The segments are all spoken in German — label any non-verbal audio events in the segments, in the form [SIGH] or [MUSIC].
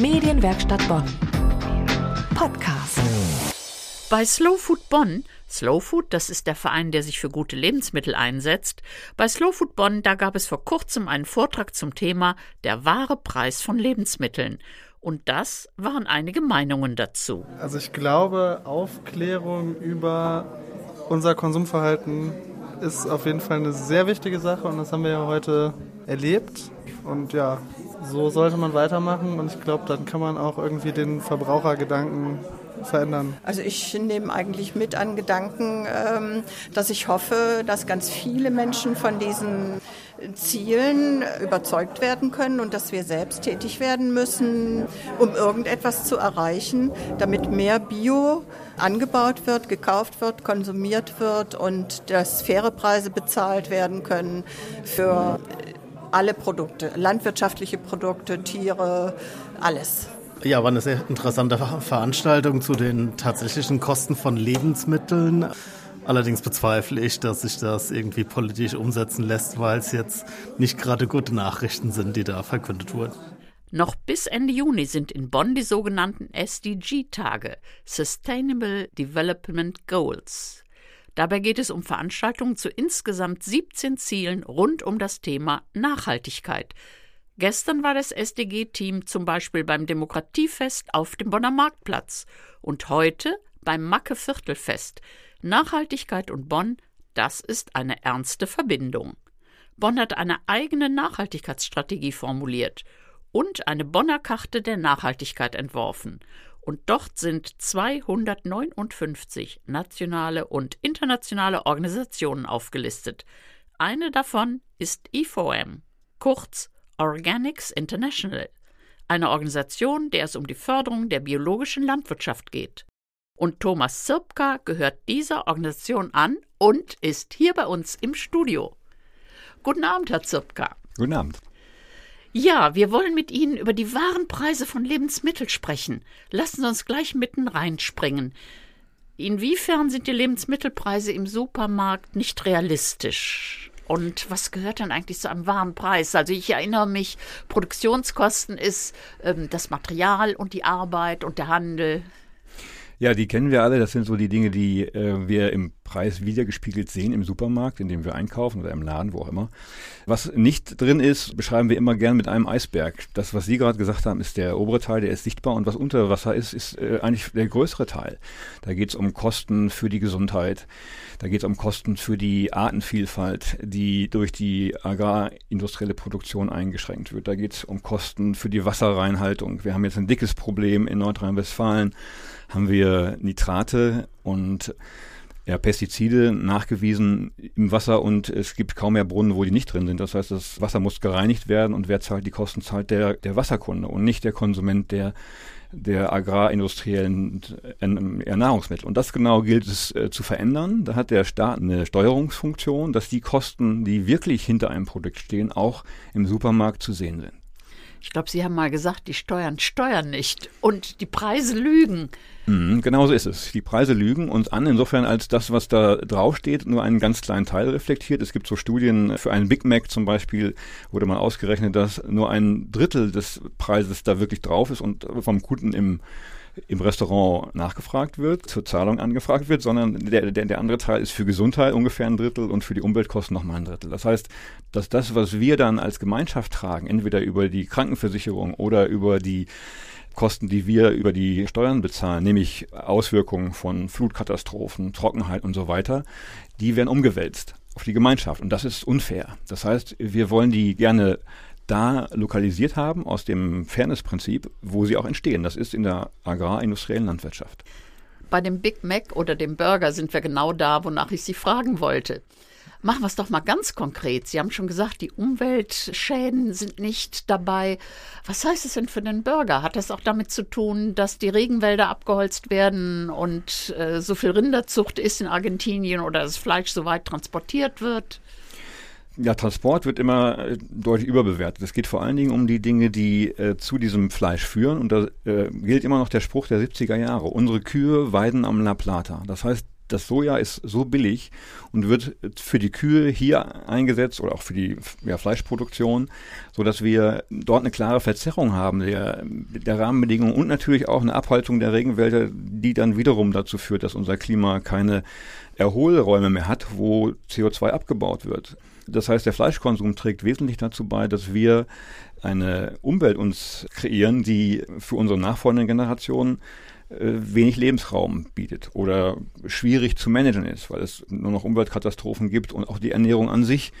Medienwerkstatt Bonn. Podcast. Bei Slow Food Bonn, Slow Food, das ist der Verein, der sich für gute Lebensmittel einsetzt, bei Slow Food Bonn, da gab es vor kurzem einen Vortrag zum Thema der wahre Preis von Lebensmitteln. Und das waren einige Meinungen dazu. Also ich glaube, Aufklärung über unser Konsumverhalten ist auf jeden Fall eine sehr wichtige Sache und das haben wir ja heute erlebt. Und ja, so sollte man weitermachen und ich glaube, dann kann man auch irgendwie den Verbrauchergedanken verändern? Also ich nehme eigentlich mit an Gedanken, ähm, dass ich hoffe, dass ganz viele Menschen von diesen Zielen überzeugt werden können und dass wir selbst tätig werden müssen, um irgendetwas zu erreichen, damit mehr Bio angebaut wird, gekauft wird, konsumiert wird und dass faire Preise bezahlt werden können für alle Produkte, landwirtschaftliche Produkte, Tiere, alles. Ja, war eine sehr interessante Veranstaltung zu den tatsächlichen Kosten von Lebensmitteln. Allerdings bezweifle ich, dass sich das irgendwie politisch umsetzen lässt, weil es jetzt nicht gerade gute Nachrichten sind, die da verkündet wurden. Noch bis Ende Juni sind in Bonn die sogenannten SDG-Tage, Sustainable Development Goals. Dabei geht es um Veranstaltungen zu insgesamt 17 Zielen rund um das Thema Nachhaltigkeit. Gestern war das SDG-Team zum Beispiel beim Demokratiefest auf dem Bonner Marktplatz und heute beim Macke Viertelfest. Nachhaltigkeit und Bonn, das ist eine ernste Verbindung. Bonn hat eine eigene Nachhaltigkeitsstrategie formuliert und eine Bonner Karte der Nachhaltigkeit entworfen und dort sind 259 nationale und internationale Organisationen aufgelistet. Eine davon ist IFOM, kurz Organics International, eine Organisation, der es um die Förderung der biologischen Landwirtschaft geht. Und Thomas Zirpka gehört dieser Organisation an und ist hier bei uns im Studio. Guten Abend, Herr Zirpka. Guten Abend. Ja, wir wollen mit Ihnen über die wahren Preise von Lebensmitteln sprechen. Lassen Sie uns gleich mitten reinspringen. Inwiefern sind die Lebensmittelpreise im Supermarkt nicht realistisch? Und was gehört denn eigentlich zu einem wahren Preis? Also ich erinnere mich, Produktionskosten ist ähm, das Material und die Arbeit und der Handel. Ja, die kennen wir alle. Das sind so die Dinge, die äh, wir im Preis wiedergespiegelt sehen im Supermarkt, in dem wir einkaufen oder im Laden, wo auch immer. Was nicht drin ist, beschreiben wir immer gern mit einem Eisberg. Das, was Sie gerade gesagt haben, ist der obere Teil, der ist sichtbar und was unter Wasser ist, ist äh, eigentlich der größere Teil. Da geht es um Kosten für die Gesundheit, da geht es um Kosten für die Artenvielfalt, die durch die agrarindustrielle Produktion eingeschränkt wird. Da geht es um Kosten für die Wasserreinhaltung. Wir haben jetzt ein dickes Problem in Nordrhein-Westfalen haben wir Nitrate und ja, Pestizide nachgewiesen im Wasser und es gibt kaum mehr Brunnen, wo die nicht drin sind. Das heißt, das Wasser muss gereinigt werden und wer zahlt die Kosten, zahlt der, der Wasserkunde und nicht der Konsument der, der agrarindustriellen äh, Nahrungsmittel. Und das genau gilt es äh, zu verändern. Da hat der Staat eine Steuerungsfunktion, dass die Kosten, die wirklich hinter einem Produkt stehen, auch im Supermarkt zu sehen sind. Ich glaube, Sie haben mal gesagt, die Steuern steuern nicht und die Preise lügen. Mhm, genau so ist es. Die Preise lügen uns an, insofern als das, was da draufsteht, nur einen ganz kleinen Teil reflektiert. Es gibt so Studien, für einen Big Mac zum Beispiel wurde mal ausgerechnet, dass nur ein Drittel des Preises da wirklich drauf ist und vom Kunden im im Restaurant nachgefragt wird, zur Zahlung angefragt wird, sondern der, der, der andere Teil ist für Gesundheit ungefähr ein Drittel und für die Umweltkosten nochmal ein Drittel. Das heißt, dass das, was wir dann als Gemeinschaft tragen, entweder über die Krankenversicherung oder über die Kosten, die wir über die Steuern bezahlen, nämlich Auswirkungen von Flutkatastrophen, Trockenheit und so weiter, die werden umgewälzt auf die Gemeinschaft. Und das ist unfair. Das heißt, wir wollen die gerne da lokalisiert haben aus dem Fairness-Prinzip, wo sie auch entstehen. Das ist in der agrarindustriellen Landwirtschaft. Bei dem Big Mac oder dem Burger sind wir genau da, wonach ich Sie fragen wollte. Machen wir es doch mal ganz konkret. Sie haben schon gesagt, die Umweltschäden sind nicht dabei. Was heißt es denn für den Burger? Hat das auch damit zu tun, dass die Regenwälder abgeholzt werden und äh, so viel Rinderzucht ist in Argentinien oder das Fleisch so weit transportiert wird? Ja, Transport wird immer äh, deutlich überbewertet. Es geht vor allen Dingen um die Dinge, die äh, zu diesem Fleisch führen. Und da äh, gilt immer noch der Spruch der 70er Jahre. Unsere Kühe weiden am La Plata. Das heißt, das Soja ist so billig und wird für die Kühe hier eingesetzt oder auch für die ja, Fleischproduktion, so dass wir dort eine klare Verzerrung haben der, der Rahmenbedingungen und natürlich auch eine Abhaltung der Regenwälder, die dann wiederum dazu führt, dass unser Klima keine Erholräume mehr hat, wo CO2 abgebaut wird. Das heißt, der Fleischkonsum trägt wesentlich dazu bei, dass wir eine Umwelt uns kreieren, die für unsere nachfolgenden Generationen äh, wenig Lebensraum bietet oder schwierig zu managen ist, weil es nur noch Umweltkatastrophen gibt und auch die Ernährung an sich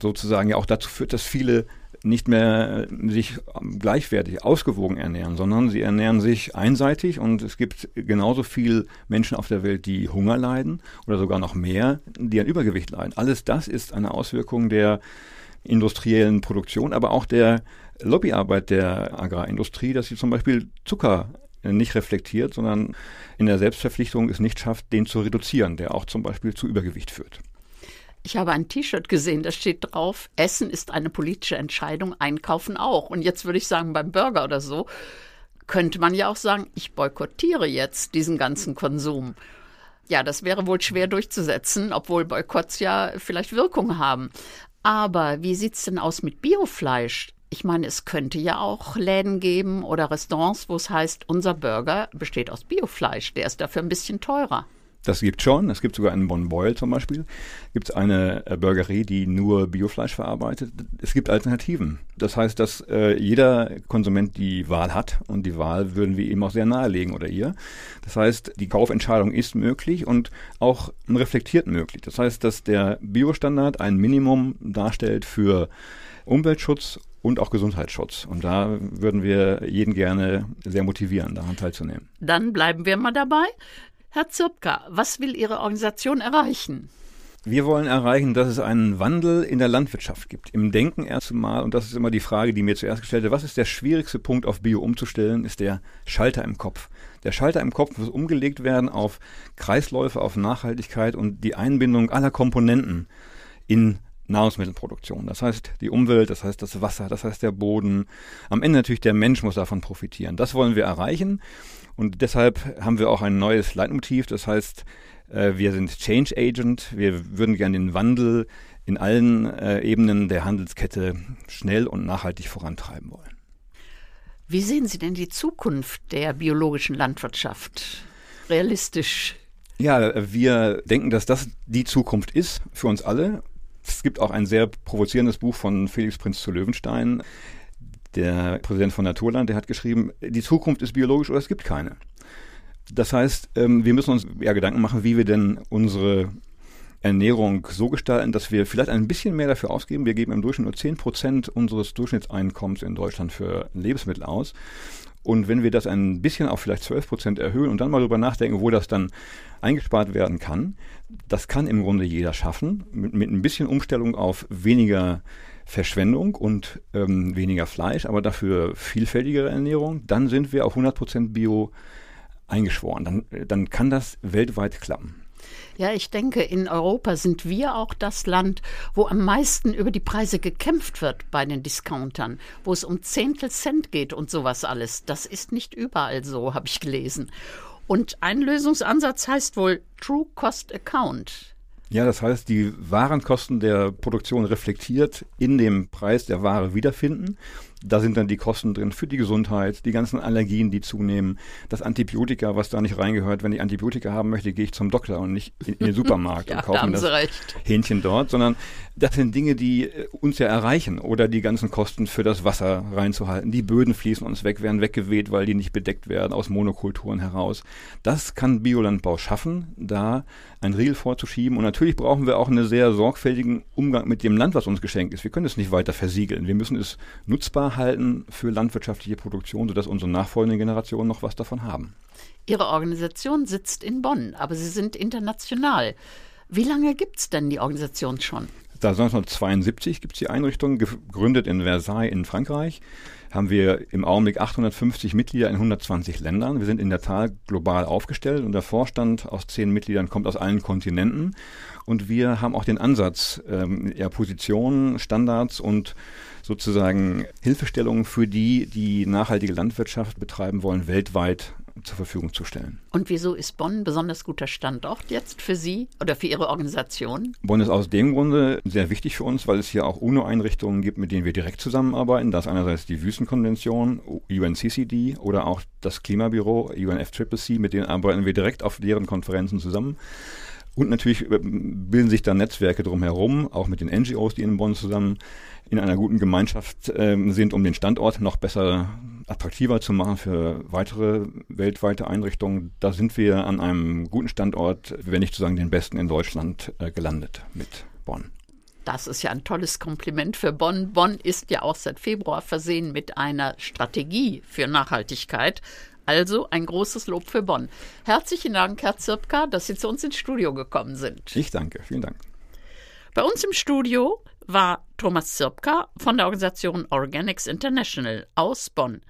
sozusagen ja auch dazu führt, dass viele nicht mehr sich gleichwertig, ausgewogen ernähren, sondern sie ernähren sich einseitig und es gibt genauso viel Menschen auf der Welt, die Hunger leiden oder sogar noch mehr, die an Übergewicht leiden. Alles das ist eine Auswirkung der industriellen Produktion, aber auch der Lobbyarbeit der Agrarindustrie, dass sie zum Beispiel Zucker nicht reflektiert, sondern in der Selbstverpflichtung es nicht schafft, den zu reduzieren, der auch zum Beispiel zu Übergewicht führt. Ich habe ein T-Shirt gesehen, da steht drauf, Essen ist eine politische Entscheidung, Einkaufen auch. Und jetzt würde ich sagen, beim Burger oder so, könnte man ja auch sagen, ich boykottiere jetzt diesen ganzen Konsum. Ja, das wäre wohl schwer durchzusetzen, obwohl Boykotts ja vielleicht Wirkung haben. Aber wie sieht es denn aus mit Biofleisch? Ich meine, es könnte ja auch Läden geben oder Restaurants, wo es heißt, unser Burger besteht aus Biofleisch, der ist dafür ein bisschen teurer. Das gibt schon. Es gibt sogar in Bonn-Beuel zum Beispiel. Gibt es eine äh, Burgerie, die nur Biofleisch verarbeitet. Es gibt Alternativen. Das heißt, dass äh, jeder Konsument die Wahl hat und die Wahl würden wir ihm auch sehr nahelegen oder ihr. Das heißt, die Kaufentscheidung ist möglich und auch reflektiert möglich. Das heißt, dass der Biostandard ein Minimum darstellt für Umweltschutz und auch Gesundheitsschutz. Und da würden wir jeden gerne sehr motivieren, daran teilzunehmen. Dann bleiben wir mal dabei. Herr Zirpka, was will Ihre Organisation erreichen? Wir wollen erreichen, dass es einen Wandel in der Landwirtschaft gibt. Im Denken erst einmal, und das ist immer die Frage, die mir zuerst gestellt wird, was ist der schwierigste Punkt auf Bio umzustellen, ist der Schalter im Kopf. Der Schalter im Kopf muss umgelegt werden auf Kreisläufe, auf Nachhaltigkeit und die Einbindung aller Komponenten in Nahrungsmittelproduktion. Das heißt die Umwelt, das heißt das Wasser, das heißt der Boden. Am Ende natürlich der Mensch muss davon profitieren. Das wollen wir erreichen. Und deshalb haben wir auch ein neues Leitmotiv. Das heißt, äh, wir sind Change Agent. Wir würden gerne den Wandel in allen äh, Ebenen der Handelskette schnell und nachhaltig vorantreiben wollen. Wie sehen Sie denn die Zukunft der biologischen Landwirtschaft? Realistisch? Ja, wir denken, dass das die Zukunft ist für uns alle. Es gibt auch ein sehr provozierendes Buch von Felix Prinz zu Löwenstein, der Präsident von Naturland, der hat geschrieben, die Zukunft ist biologisch oder es gibt keine. Das heißt, ähm, wir müssen uns ja Gedanken machen, wie wir denn unsere Ernährung so gestalten, dass wir vielleicht ein bisschen mehr dafür ausgeben. Wir geben im Durchschnitt nur 10 Prozent unseres Durchschnittseinkommens in Deutschland für Lebensmittel aus. Und wenn wir das ein bisschen auf vielleicht 12 Prozent erhöhen und dann mal darüber nachdenken, wo das dann eingespart werden kann, das kann im Grunde jeder schaffen, mit, mit ein bisschen Umstellung auf weniger Verschwendung und ähm, weniger Fleisch, aber dafür vielfältigere Ernährung, dann sind wir auf 100 Prozent Bio eingeschworen. Dann, dann kann das weltweit klappen. Ja, ich denke, in Europa sind wir auch das Land, wo am meisten über die Preise gekämpft wird bei den Discountern, wo es um Zehntel Cent geht und sowas alles. Das ist nicht überall so, habe ich gelesen. Und ein Lösungsansatz heißt wohl True Cost Account. Ja, das heißt, die Warenkosten der Produktion reflektiert in dem Preis der Ware wiederfinden. Da sind dann die Kosten drin für die Gesundheit, die ganzen Allergien, die zunehmen, das Antibiotika, was da nicht reingehört. Wenn ich Antibiotika haben möchte, gehe ich zum Doktor und nicht in, den Supermarkt [LAUGHS] ja, und kaufe mir das recht. Hähnchen dort, sondern das sind Dinge, die äh, uns ja erreichen. Oder die ganzen Kosten für das Wasser reinzuhalten. Die Böden fließen uns weg, werden weggeweht, weil die nicht bedeckt werden aus Monokulturen heraus. Das kann Biolandbau schaffen, da ein Riegel vorzuschieben. Und natürlich brauchen wir auch einen sehr sorgfältigen Umgang mit dem Land, was uns geschenkt ist. Wir können es nicht weiter versiegeln. Wir müssen es nutzbar halten für landwirtschaftliche Produktion, sodass unsere nachfolgenden Generationen noch was davon haben. Ihre Organisation sitzt in Bonn, aber Sie sind international. Wie lange gibt es denn die Organisation schon? Da 1972 gibt es die Einrichtung, gegründet in Versailles in Frankreich. Haben wir im Augenblick 850 Mitglieder in 120 Ländern. Wir sind in der Tat global aufgestellt und der Vorstand aus zehn Mitgliedern kommt aus allen Kontinenten. Und wir haben auch den Ansatz, ähm, ja, Positionen, Standards und sozusagen Hilfestellungen für die, die nachhaltige Landwirtschaft betreiben wollen, weltweit zur Verfügung zu stellen. Und wieso ist Bonn ein besonders guter Standort jetzt für Sie oder für Ihre Organisation? Bonn ist aus dem Grunde sehr wichtig für uns, weil es hier auch UNO-Einrichtungen gibt, mit denen wir direkt zusammenarbeiten. Das ist einerseits die Wüstenkonvention, UNCCD oder auch das Klimabüro, UNFCCC, mit denen arbeiten wir direkt auf deren Konferenzen zusammen. Und natürlich äh, bilden sich da Netzwerke drumherum, auch mit den NGOs, die in Bonn zusammen in einer guten Gemeinschaft äh, sind, um den Standort noch besser attraktiver zu machen für weitere weltweite Einrichtungen. Da sind wir an einem guten Standort, wenn nicht zu sagen den besten in Deutschland, äh, gelandet mit Bonn. Das ist ja ein tolles Kompliment für Bonn. Bonn ist ja auch seit Februar versehen mit einer Strategie für Nachhaltigkeit. Also ein großes Lob für Bonn. Herzlichen Dank, Herr Zirpka, dass Sie zu uns ins Studio gekommen sind. Ich danke, vielen Dank. Bei uns im Studio war Thomas Zirpka von der Organisation Organics International aus Bonn.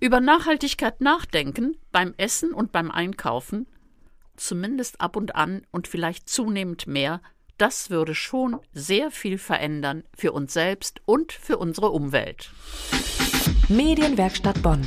Über Nachhaltigkeit nachdenken beim Essen und beim Einkaufen, zumindest ab und an und vielleicht zunehmend mehr, das würde schon sehr viel verändern für uns selbst und für unsere Umwelt. Medienwerkstatt Bonn.